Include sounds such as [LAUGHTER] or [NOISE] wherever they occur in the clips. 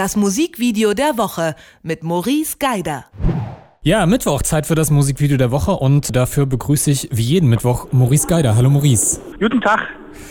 Das Musikvideo der Woche mit Maurice Geider. Ja, Mittwoch, Zeit für das Musikvideo der Woche und dafür begrüße ich wie jeden Mittwoch Maurice Geider. Hallo Maurice. Guten Tag.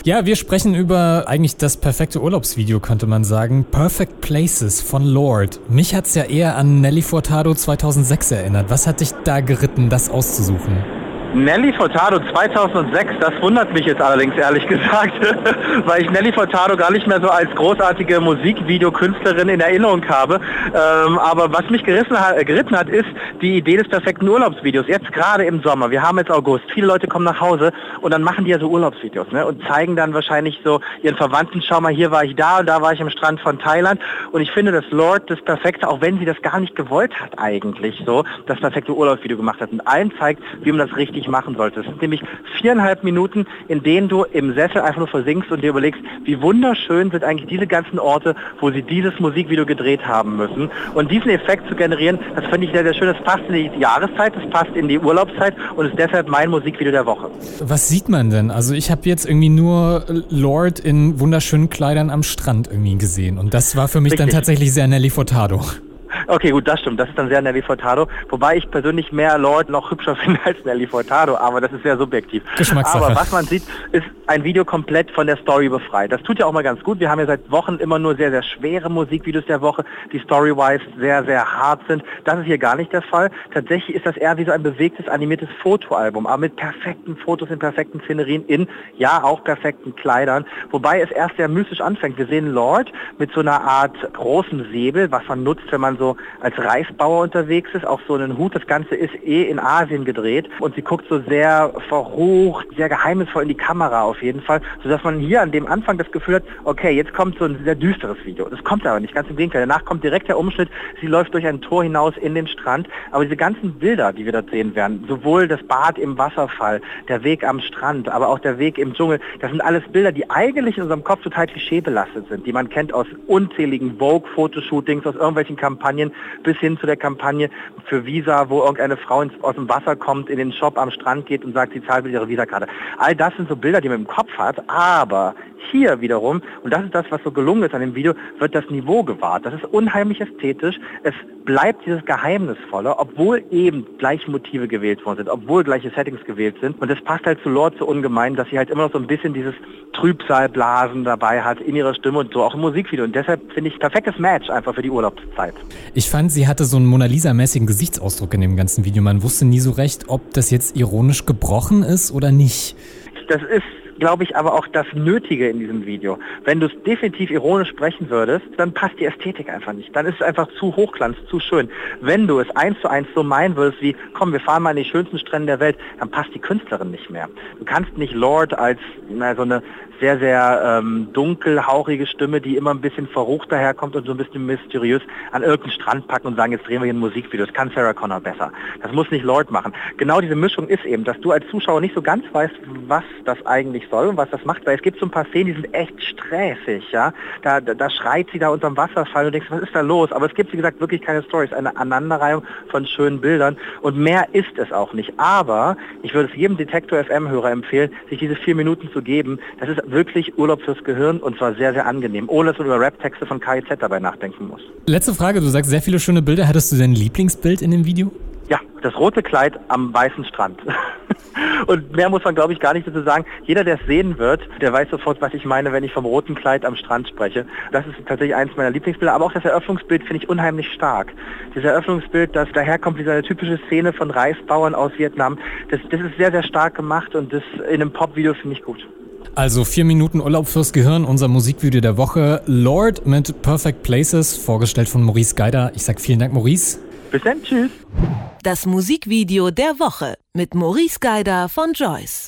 Ja, wir sprechen über eigentlich das perfekte Urlaubsvideo, könnte man sagen. Perfect Places von Lord. Mich hat's ja eher an Nelly Furtado 2006 erinnert. Was hat dich da geritten, das auszusuchen? Nelly Furtado 2006, das wundert mich jetzt allerdings ehrlich gesagt, [LAUGHS] weil ich Nelly Furtado gar nicht mehr so als großartige Musikvideokünstlerin in Erinnerung habe. Ähm, aber was mich gerissen hat, äh, geritten hat, ist die Idee des perfekten Urlaubsvideos. Jetzt gerade im Sommer, wir haben jetzt August, viele Leute kommen nach Hause und dann machen die ja so Urlaubsvideos ne? und zeigen dann wahrscheinlich so ihren Verwandten, schau mal, hier war ich da und da war ich am Strand von Thailand. Und ich finde, dass Lord das perfekte, auch wenn sie das gar nicht gewollt hat eigentlich so, das perfekte Urlaubsvideo gemacht hat und allen zeigt, wie man das richtig richtig machen solltest. Es sind nämlich viereinhalb Minuten, in denen du im Sessel einfach nur versinkst und dir überlegst, wie wunderschön sind eigentlich diese ganzen Orte, wo sie dieses Musikvideo gedreht haben müssen. Und diesen Effekt zu generieren, das finde ich sehr, sehr schön. Das passt in die Jahreszeit, das passt in die Urlaubszeit und ist deshalb mein Musikvideo der Woche. Was sieht man denn? Also ich habe jetzt irgendwie nur Lord in wunderschönen Kleidern am Strand irgendwie gesehen. Und das war für mich Richtig. dann tatsächlich sehr Nelly Furtado. Okay, gut, das stimmt. Das ist dann sehr Nelly Furtado. Wobei ich persönlich mehr Lord noch hübscher [LAUGHS] finde als Nelly Furtado, aber das ist sehr subjektiv. Aber was man sieht, ist ein Video komplett von der Story befreit. Das tut ja auch mal ganz gut. Wir haben ja seit Wochen immer nur sehr, sehr schwere Musikvideos der Woche, die story-wise sehr, sehr hart sind. Das ist hier gar nicht der Fall. Tatsächlich ist das eher wie so ein bewegtes, animiertes Fotoalbum, aber mit perfekten Fotos in perfekten Szenerien in, ja, auch perfekten Kleidern. Wobei es erst sehr mystisch anfängt. Wir sehen Lord mit so einer Art großen Säbel, was man nutzt, wenn man so als Reisbauer unterwegs ist, auch so einen Hut. Das Ganze ist eh in Asien gedreht und sie guckt so sehr verrucht, sehr geheimnisvoll in die Kamera auf jeden Fall, sodass man hier an dem Anfang das Gefühl hat, okay, jetzt kommt so ein sehr düsteres Video. Das kommt aber nicht, ganz im Gegenteil. Danach kommt direkt der Umschnitt, sie läuft durch ein Tor hinaus in den Strand, aber diese ganzen Bilder, die wir dort sehen werden, sowohl das Bad im Wasserfall, der Weg am Strand, aber auch der Weg im Dschungel, das sind alles Bilder, die eigentlich in unserem Kopf total klischeebelastet sind, die man kennt aus unzähligen Vogue-Fotoshootings, aus irgendwelchen Kampagnen, bis hin zu der Kampagne für Visa, wo irgendeine Frau ins, aus dem Wasser kommt, in den Shop am Strand geht und sagt, sie zahlt mit ihrer Visakarte. All das sind so Bilder, die man im Kopf hat, aber hier wiederum, und das ist das, was so gelungen ist an dem Video, wird das Niveau gewahrt. Das ist unheimlich ästhetisch. Es bleibt dieses Geheimnisvolle, obwohl eben gleiche Motive gewählt worden sind, obwohl gleiche Settings gewählt sind. Und das passt halt zu Lord so ungemein, dass sie halt immer noch so ein bisschen dieses Trübsalblasen dabei hat in ihrer Stimme und so auch im Musikvideo. Und deshalb finde ich perfektes Match einfach für die Urlaubszeit. Ich fand, sie hatte so einen Mona Lisa-mäßigen Gesichtsausdruck in dem ganzen Video. Man wusste nie so recht, ob das jetzt ironisch gebrochen ist oder nicht. Das ist glaube ich, aber auch das Nötige in diesem Video. Wenn du es definitiv ironisch sprechen würdest, dann passt die Ästhetik einfach nicht. Dann ist es einfach zu hochglanz, zu schön. Wenn du es eins zu eins so meinen würdest wie, komm, wir fahren mal in die schönsten Strände der Welt, dann passt die Künstlerin nicht mehr. Du kannst nicht Lord als na, so eine sehr, sehr ähm, dunkel, hauchige Stimme, die immer ein bisschen verrucht daherkommt und so ein bisschen mysteriös an irgendeinen Strand packen und sagen, jetzt drehen wir hier ein Musikvideo. Das kann Sarah Connor besser. Das muss nicht Lord machen. Genau diese Mischung ist eben, dass du als Zuschauer nicht so ganz weißt, was das eigentlich und was das macht, weil es gibt so ein paar Szenen, die sind echt stressig, ja. Da, da, da schreit sie da unterm Wasserfall und denkst, was ist da los? Aber es gibt, wie gesagt, wirklich keine Stories, eine Aneinanderreihung von schönen Bildern und mehr ist es auch nicht. Aber ich würde es jedem Detektor FM-Hörer empfehlen, sich diese vier Minuten zu geben. Das ist wirklich Urlaub fürs Gehirn und zwar sehr, sehr angenehm, ohne dass man über Rap-Texte von KIZ dabei nachdenken muss. Letzte Frage, du sagst sehr viele schöne Bilder. Hattest du dein Lieblingsbild in dem Video? Ja, das rote Kleid am weißen Strand. [LAUGHS] Und mehr muss man, glaube ich, gar nicht dazu sagen. Jeder, der es sehen wird, der weiß sofort, was ich meine, wenn ich vom roten Kleid am Strand spreche. Das ist tatsächlich eines meiner Lieblingsbilder. Aber auch das Eröffnungsbild finde ich unheimlich stark. Dieses Eröffnungsbild, das daherkommt, diese typische Szene von Reisbauern aus Vietnam, das, das ist sehr, sehr stark gemacht und das in einem Pop-Video finde ich gut. Also vier Minuten Urlaub fürs Gehirn, unser Musikvideo der Woche. Lord mit Perfect Places, vorgestellt von Maurice Geider. Ich sage vielen Dank, Maurice. Bis dann, tschüss. Das Musikvideo der Woche mit Maurice Geider von Joyce.